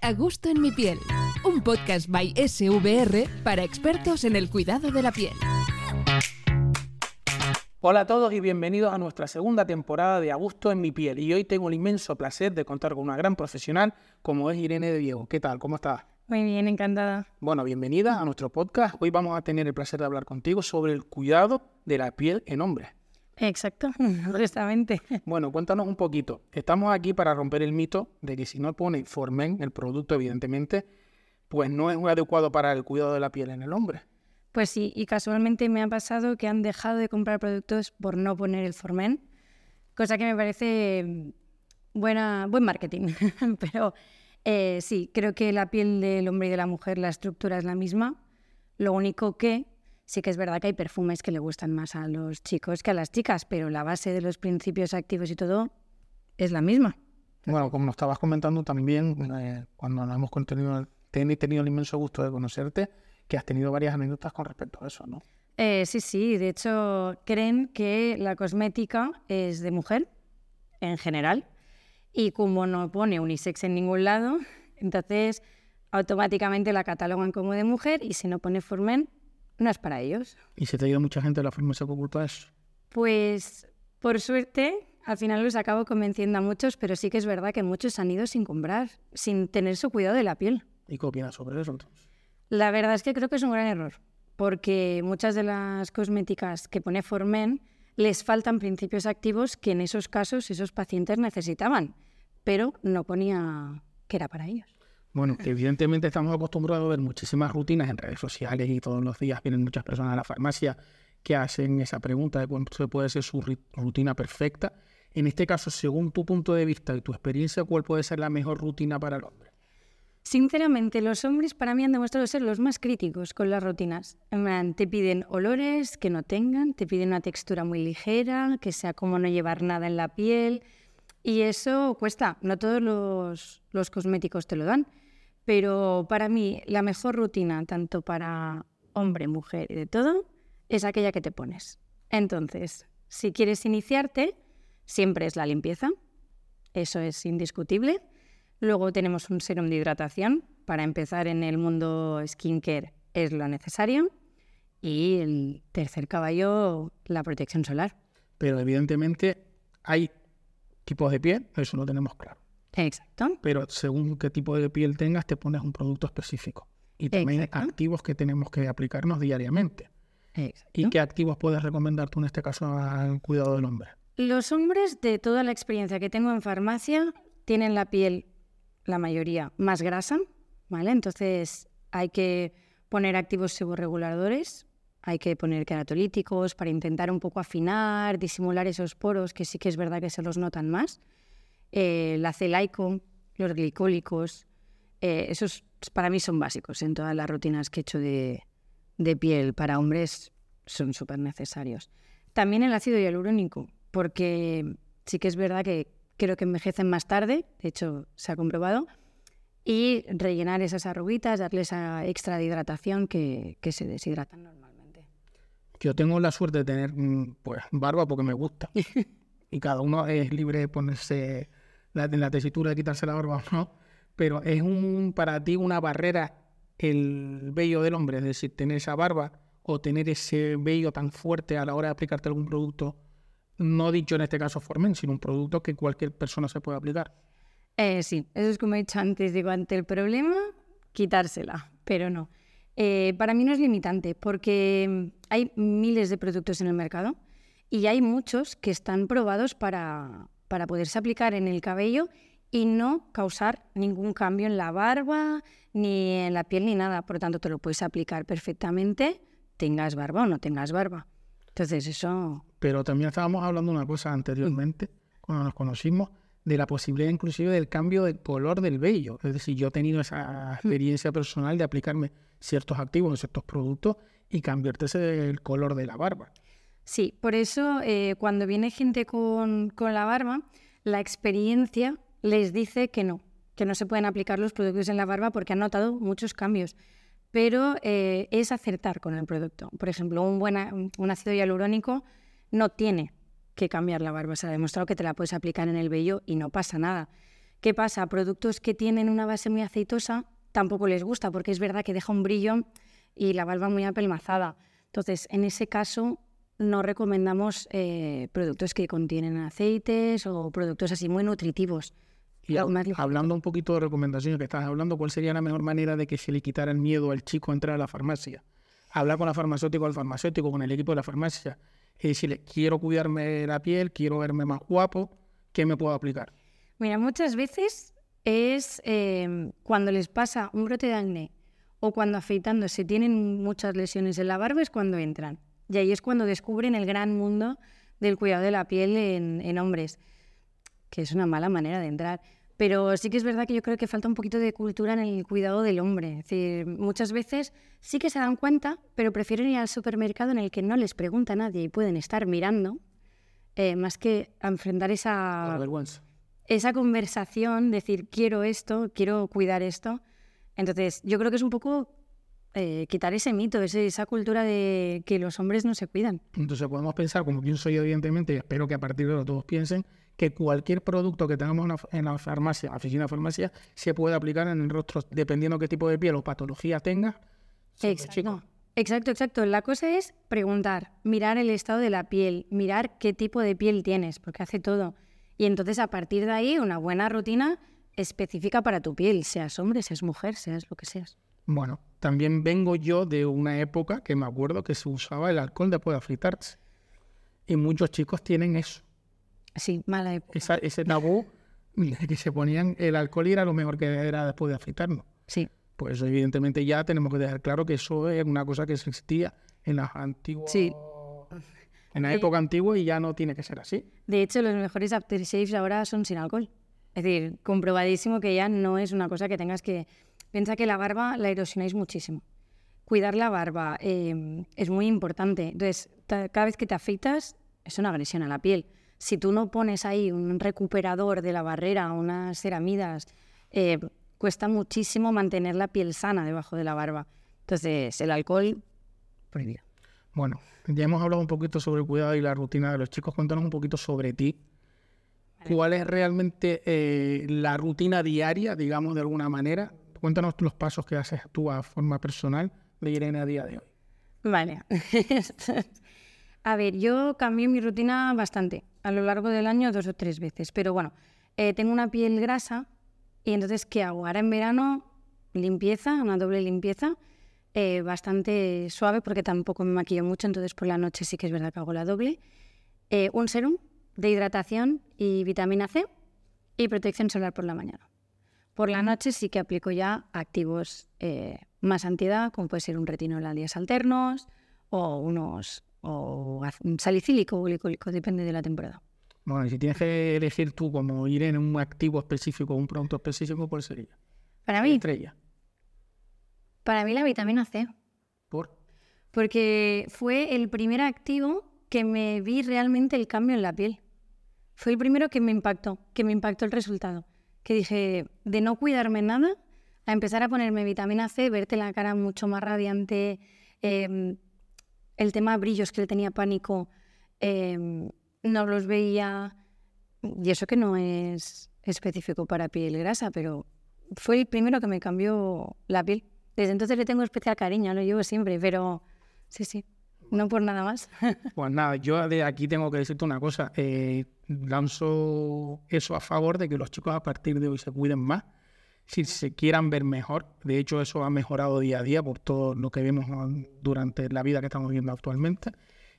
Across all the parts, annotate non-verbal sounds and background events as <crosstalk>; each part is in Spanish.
A gusto en mi piel, un podcast by SVR para expertos en el cuidado de la piel. Hola a todos y bienvenidos a nuestra segunda temporada de A gusto en mi piel. Y hoy tengo el inmenso placer de contar con una gran profesional como es Irene de Diego. ¿Qué tal? ¿Cómo estás? Muy bien, encantada. Bueno, bienvenida a nuestro podcast. Hoy vamos a tener el placer de hablar contigo sobre el cuidado de la piel en hombres. Exacto, <laughs> honestamente. Bueno, cuéntanos un poquito. Estamos aquí para romper el mito de que si no pone Formen, el producto, evidentemente, pues no es muy adecuado para el cuidado de la piel en el hombre. Pues sí, y casualmente me ha pasado que han dejado de comprar productos por no poner el Formen, cosa que me parece mm, buena, buen marketing. <laughs> Pero eh, sí, creo que la piel del hombre y de la mujer, la estructura es la misma. Lo único que Sí que es verdad que hay perfumes que le gustan más a los chicos que a las chicas, pero la base de los principios activos y todo es la misma. Bueno, como nos estabas comentando también, eh, cuando nos hemos tenido, tenido el inmenso gusto de conocerte, que has tenido varias anécdotas con respecto a eso, ¿no? Eh, sí, sí. De hecho, creen que la cosmética es de mujer, en general, y como no pone unisex en ningún lado, entonces automáticamente la catalogan como de mujer y si no pone formen, no es para ellos. ¿Y se te ha ido mucha gente de la farmacia que oculta eso? Pues por suerte, al final los acabo convenciendo a muchos, pero sí que es verdad que muchos han ido sin comprar, sin tener su cuidado de la piel. ¿Y qué opinas sobre eso entonces? La verdad es que creo que es un gran error, porque muchas de las cosméticas que pone Formen les faltan principios activos que en esos casos esos pacientes necesitaban, pero no ponía que era para ellos. Bueno, evidentemente estamos acostumbrados a ver muchísimas rutinas en redes sociales y todos los días vienen muchas personas a la farmacia que hacen esa pregunta de cuál puede ser su rutina perfecta. En este caso, según tu punto de vista y tu experiencia, ¿cuál puede ser la mejor rutina para el hombre? Sinceramente, los hombres para mí han demostrado ser los más críticos con las rutinas. Te piden olores que no tengan, te piden una textura muy ligera, que sea como no llevar nada en la piel. Y eso cuesta, no todos los, los cosméticos te lo dan. Pero para mí la mejor rutina, tanto para hombre, mujer y de todo, es aquella que te pones. Entonces, si quieres iniciarte, siempre es la limpieza, eso es indiscutible. Luego tenemos un serum de hidratación, para empezar en el mundo skincare es lo necesario. Y el tercer caballo, la protección solar. Pero evidentemente hay tipos de piel, eso lo tenemos claro. Exacto. Pero según qué tipo de piel tengas, te pones un producto específico. Y también activos que tenemos que aplicarnos diariamente. Exacto. ¿Y qué activos puedes recomendar tú en este caso al cuidado del hombre? Los hombres, de toda la experiencia que tengo en farmacia, tienen la piel, la mayoría, más grasa, ¿vale? Entonces hay que poner activos seborreguladores, hay que poner queratolíticos para intentar un poco afinar, disimular esos poros que sí que es verdad que se los notan más eh, la celaico, los glicólicos, eh, esos para mí son básicos en todas las rutinas que he hecho de, piel para hombres son súper necesarios. También el ácido hialurónico, porque sí que es verdad que creo que envejecen más tarde, de hecho se ha comprobado, y rellenar esas arruguitas, darle esa extra de hidratación que, que se deshidratan normalmente. Yo tengo la suerte de tener mm, pues barba porque me gusta. <laughs> y cada uno es libre de ponerse la, la tesitura de quitarse la barba no, pero es un, para ti una barrera el vello del hombre, es decir, tener esa barba o tener ese vello tan fuerte a la hora de aplicarte algún producto, no dicho en este caso Formen, sino un producto que cualquier persona se puede aplicar. Eh, sí, eso es como he dicho antes, digo, ante el problema, quitársela, pero no. Eh, para mí no es limitante porque hay miles de productos en el mercado y hay muchos que están probados para, para poderse aplicar en el cabello y no causar ningún cambio en la barba, ni en la piel, ni nada. Por lo tanto, te lo puedes aplicar perfectamente, tengas barba o no tengas barba. Entonces, eso... Pero también estábamos hablando de una cosa anteriormente, cuando nos conocimos, de la posibilidad inclusive del cambio de color del vello. Es decir, yo he tenido esa experiencia personal de aplicarme ciertos activos, ciertos productos y cambiarse el color de la barba. Sí, por eso eh, cuando viene gente con, la barba, la experiencia les dice que no, que no se pueden aplicar los productos en la barba porque han notado muchos cambios. Pero eh, es acertar con el producto. Por ejemplo, un, buena, un ácido hialurónico no tiene que cambiar la barba. Se ha demostrado que te la puedes aplicar en el vello y no pasa nada. ¿Qué pasa? Productos que tienen una base muy aceitosa tampoco les gusta porque es verdad que deja un brillo y la barba muy apelmazada. Entonces, en ese caso, no recomendamos eh, productos que contienen aceites o productos así muy nutritivos. Y hablando un poquito de recomendaciones que estás hablando, ¿cuál sería la mejor manera de que se le quitara el miedo al chico a entrar a la farmacia? Hablar con la farmacéutica o el farmacéutico, con el equipo de la farmacia, y decirle, quiero cuidarme la piel, quiero verme más guapo, ¿qué me puedo aplicar? Mira, muchas veces es em, cuando les pasa un brote de acné o cuando afeitándose tienen muchas lesiones en la barba es cuando entran. Y ahí es cuando descubren el gran mundo del cuidado de la piel en hombres, que es una mala manera de entrar. Pero sí que es verdad que yo creo que falta un poquito de cultura en el cuidado del hombre. Es decir, muchas veces sí que se dan cuenta, pero prefieren ir al supermercado en el que no les pregunta nadie y pueden estar mirando, eh, más que enfrentar esa, esa conversación, decir, quiero esto, quiero cuidar esto. Entonces, yo creo que es un poco eh, quitar ese mito, esa cultura de que los hombres no se cuidan. Entonces podemos pensar, como pienso yo evidentemente, y espero que a partir de ahora todos piensen, que cualquier producto que tengamos en la farmacia, oficina de farmacia, se puede aplicar en el rostro dependiendo qué tipo de piel o patología tenga. Exacto. Exacto, exacto. La cosa es preguntar, mirar el estado de la piel, mirar qué tipo de piel tienes, porque hace todo. Y entonces a partir de ahí una buena rutina específica para tu piel, seas hombre, seas mujer, seas lo que seas. Bueno, también vengo yo de una época que me acuerdo que se usaba el alcohol después de afeitarse. Y muchos chicos tienen eso. Sí, mala época. ese tabú que se ponían el alcohol y era lo mejor que era después de afeitarnos. Sí. Pues evidentemente ya tenemos que dejar claro que eso es una cosa que existía en las antiguas... Sí. En la época antigua y ya no tiene que ser así. De hecho, los mejores aftershaves ahora son sin alcohol. Es decir, comprobadísimo que ya no es una cosa que tengas que... Piensa que la barba la erosionáis muchísimo. Cuidar la barba eh, es muy importante. Entonces, cada vez que te afeitas, es una agresión a la piel si tú no pones ahí un recuperador de la barrera, unas ceramidas, eh, cuesta muchísimo mantener la piel sana debajo de la barba. Entonces, el alcohol, prohibido. Bueno, ya hemos hablado un poquito sobre el cuidado y la rutina de los chicos. Cuéntanos un poquito sobre ti. ¿Cuál es realmente eh, la rutina diaria, digamos, de alguna manera? Cuéntanos los pasos que haces tú a forma personal de Irene a día de hoy. Vale. <laughs> a ver, yo cambié mi rutina bastante a lo largo del año dos o tres veces. Pero bueno, eh, tengo una piel grasa y entonces, ¿qué hago? Ahora en verano, limpieza, una doble limpieza, eh, bastante suave porque tampoco me maquillo mucho, entonces por la noche sí que es verdad que hago la doble. Eh, un serum de hidratación y vitamina C y protección solar por la mañana. Por la noche sí que aplico ya activos más antiedad, como puede ser un retinol a días alternos o unos o salicílico o glicólico, depende de la temporada. Bueno, y si tienes que elegir tú como ir en un activo específico, un producto específico, ¿cuál sería? Para mí. Estrella. Para mí la vitamina C. ¿Por? Porque fue el primer activo que me vi realmente el cambio en la piel. Fue el primero que me impactó, que me impactó el resultado. Que dije, de no cuidarme nada, a empezar a ponerme vitamina C, verte la cara mucho más radiante, eh, el tema brillos que le tenía pánico, em, no los veía. Y eso que no es específico para piel grasa, pero fue el primero que me cambió la piel. Desde entonces le tengo especial cariño, lo llevo siempre, pero sí, sí, no por nada más. <laughs> Pues nada, yo de aquí tengo que decirte una cosa. Eh, lanzo eso a favor de que los chicos a partir de hoy se cuiden más si se quieran ver mejor. De hecho, eso ha mejorado día a día por todo lo que vemos durante la vida que estamos viviendo actualmente.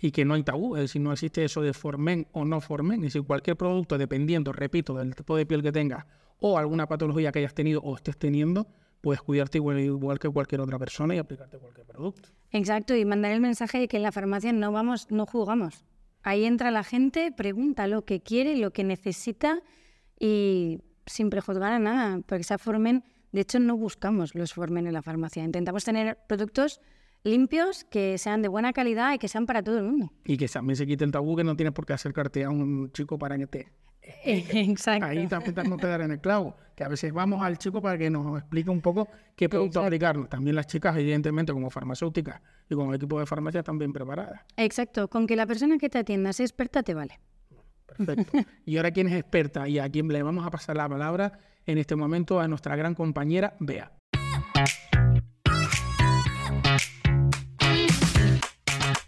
Y que no hay tabú, es decir, no existe eso de formen o no formen. Es decir, cualquier producto, dependiendo, repito, del tipo de piel que tengas o alguna patología que hayas tenido o estés teniendo, puedes cuidarte igual, igual que cualquier otra persona y aplicarte cualquier producto. Exacto, y mandar el mensaje de que en la farmacia no vamos, no jugamos. Ahí entra la gente, pregunta lo que quiere, lo que necesita y sin prejuzgar a nada, porque se formen, de hecho no buscamos los formen en la farmacia, intentamos tener productos limpios, que sean de buena calidad y que sean para todo el mundo. Y que también se quite el tabú que no tienes por qué acercarte a un chico para que te... <laughs> Exacto. Ahí también no te en el clavo, que a veces vamos al chico para que nos explique un poco qué producto aplicar. También las chicas, evidentemente, como farmacéuticas y como equipo de farmacia, están bien preparadas. Exacto, con que la persona que te atienda sea experta te vale. Perfecto. <laughs> Y ahora, ¿quién es experta? Y a quién le vamos a pasar la palabra en este momento a nuestra gran compañera Bea.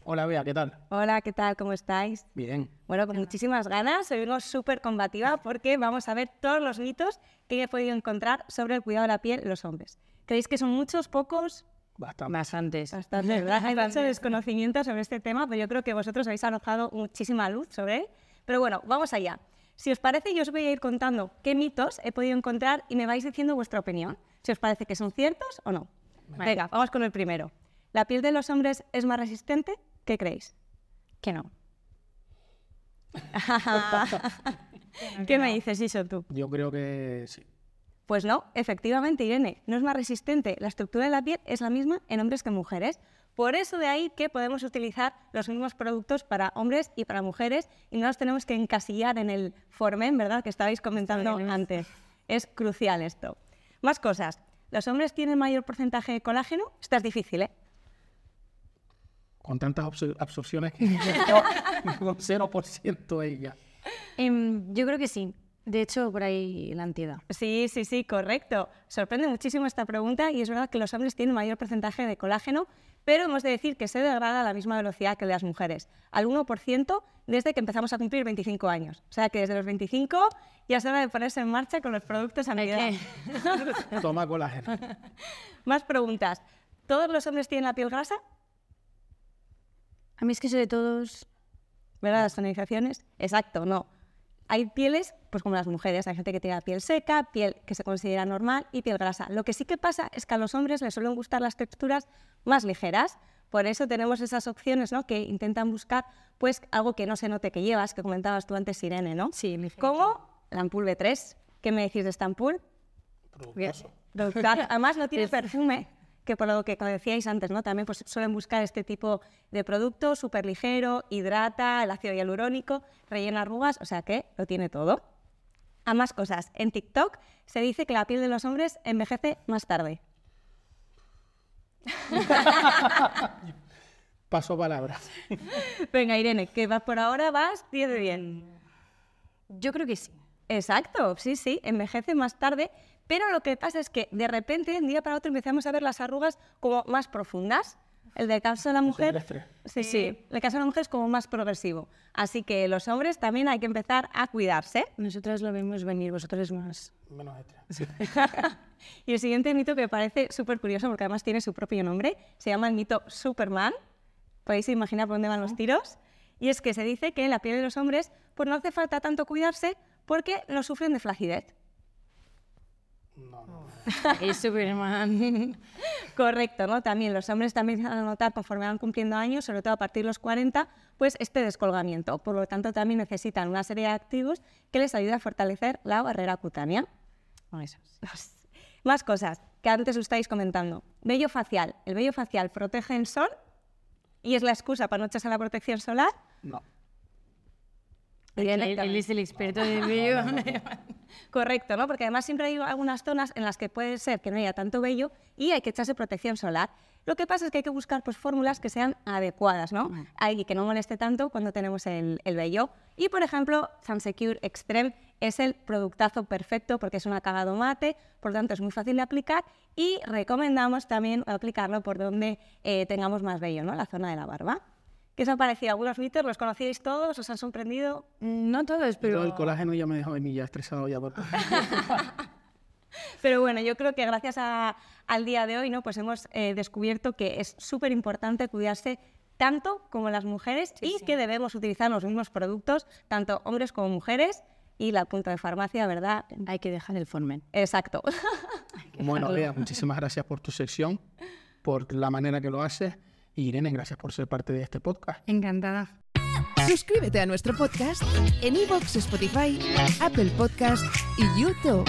Hola Bea, ¿qué tal? Hola, ¿qué tal? ¿Cómo estáis? Bien. Bueno, con muchísimas ganas. Hoy vengo súper combativa porque vamos a ver todos los mitos que he podido encontrar sobre el cuidado de la piel en los hombres. ¿Creéis que son muchos, pocos? Bastante. Bastantes. Bastante, ¿verdad? <laughs> Hay mucho desconocimiento sobre este tema, pero yo creo que vosotros habéis arrojado muchísima luz sobre él. Pero bueno, vamos allá. Si os parece, yo os voy a ir contando qué mitos he podido encontrar y me vais diciendo vuestra opinión. Si os parece que son ciertos o no. Venga, vamos con el primero. ¿La piel de los hombres es más resistente? ¿Qué creéis? Que no. <laughs> ¿Qué me dices, Iso, tú? Yo creo que sí. Pues no, efectivamente, Irene, no es más resistente. La estructura de la piel es la misma en hombres que en mujeres. Por eso de ahí que podemos utilizar los mismos productos para hombres y para mujeres y no nos tenemos que encasillar en el formen, ¿verdad? Que estabais comentando antes. Es crucial esto. Más cosas. ¿Los hombres tienen mayor porcentaje de colágeno? Esta es difícil, ¿eh? Con tantas absor- absorciones que <laughs> <laughs> con 0% ella. Em, yo creo que sí. De hecho, por ahí la ansiedad. Sí, sí, sí, correcto. Sorprende muchísimo esta pregunta y es verdad que los hombres tienen mayor porcentaje de colágeno, pero hemos de decir que se degrada a la misma velocidad que las mujeres, al 1% desde que empezamos a cumplir 25 años. O sea que desde los 25 ya es hora de ponerse en marcha con los productos a medida. que- <laughs> Toma colágeno. Más preguntas. ¿Todos los hombres tienen la piel grasa? A mí es que eso de todos... ¿Verdad? Las tonalizaciones. Exacto, no. Hay pieles, pues como las mujeres, hay gente que tiene la piel seca, piel que se considera normal y piel grasa. Lo que sí que pasa es que a los hombres les suelen gustar las texturas más ligeras. Por eso tenemos esas opciones, ¿no? Que intentan buscar, pues, algo que no se note que llevas, que comentabas tú antes, Irene, ¿no? Sí, ligero. Como la ampul B3. ¿Qué me decís de esta ampul? Productoso. Claro, Además no tiene perfume, que por lo que decíais antes, ¿no? También pues, suelen buscar este tipo de producto súper ligero, hidrata, el ácido hialurónico, rellena arrugas, o sea que lo tiene todo. A más cosas, en TikTok se dice que la piel de los hombres envejece más tarde. <laughs> Paso palabras. Venga, Irene, que vas por ahora, vas 10 de 10. Yo creo que sí. Exacto, sí, sí, envejece más tarde, pero lo que pasa es que de repente, de un día para otro, empezamos a ver las arrugas como más profundas. El del caso de la mujer, sí, sí, el caso de la mujer es como más progresivo. Así que los hombres también hay que empezar a cuidarse. Nosotras lo vemos venir, vosotros más. Menos estrés. <laughs> Y el siguiente mito que me parece súper curioso, porque además tiene su propio nombre, se llama el mito Superman. Podéis imaginar por dónde van los tiros. Y es que se dice que en la piel de los hombres pues no hace falta tanto cuidarse porque no sufren de flacidez. <laughs> Es Superman. <laughs> Correcto, ¿no? También los hombres también van a notar conforme van cumpliendo años, sobre todo a partir de los 40, pues este descolgamiento. Por lo tanto, también necesitan una serie de activos que les ayude a fortalecer la barrera cutánea. Eso. Más cosas que antes os estáis comentando. Vello facial. El vello facial protege el sol y es la excusa para no echarse la protección solar. No. Bien, Él, él es el experto de vello. <laughs> Correcto, ¿no? Porque además siempre hay algunas zonas en las que puede ser que no haya tanto vello y hay que echarse protección solar. Lo que pasa es que hay que buscar pues, fórmulas que sean adecuadas, ¿no? Hay que no moleste tanto cuando tenemos el, el vello. Y, por ejemplo, Sunsecure Extreme es el productazo perfecto porque es un acabado mate, por lo tanto es muy fácil de aplicar y recomendamos también aplicarlo por donde eh, tengamos más vello, ¿no? La zona de la barba. ¿Qué os ha parecido? ¿Algunos mitos los conocíais todos? ¿Os han sorprendido? No todos, Pero pero. el colágeno ya me dejó a mí ya estresado ya. Por... <laughs> Pero bueno, yo creo que gracias a- al día de hoy, ¿no? Pues hemos eh, descubierto que es súper importante cuidarse tanto como las mujeres y que debemos utilizar los mismos productos, tanto hombres como mujeres, y la punta de farmacia, ¿verdad? Hay que dejar el formen. Exacto. <laughs> Bueno, Bea, muchísimas gracias por tu sección, por la manera que lo haces. Y Irene, gracias por ser parte de este podcast. Encantada. Suscríbete a nuestro podcast en iVoox, Spotify, Apple Podcast y YouTube.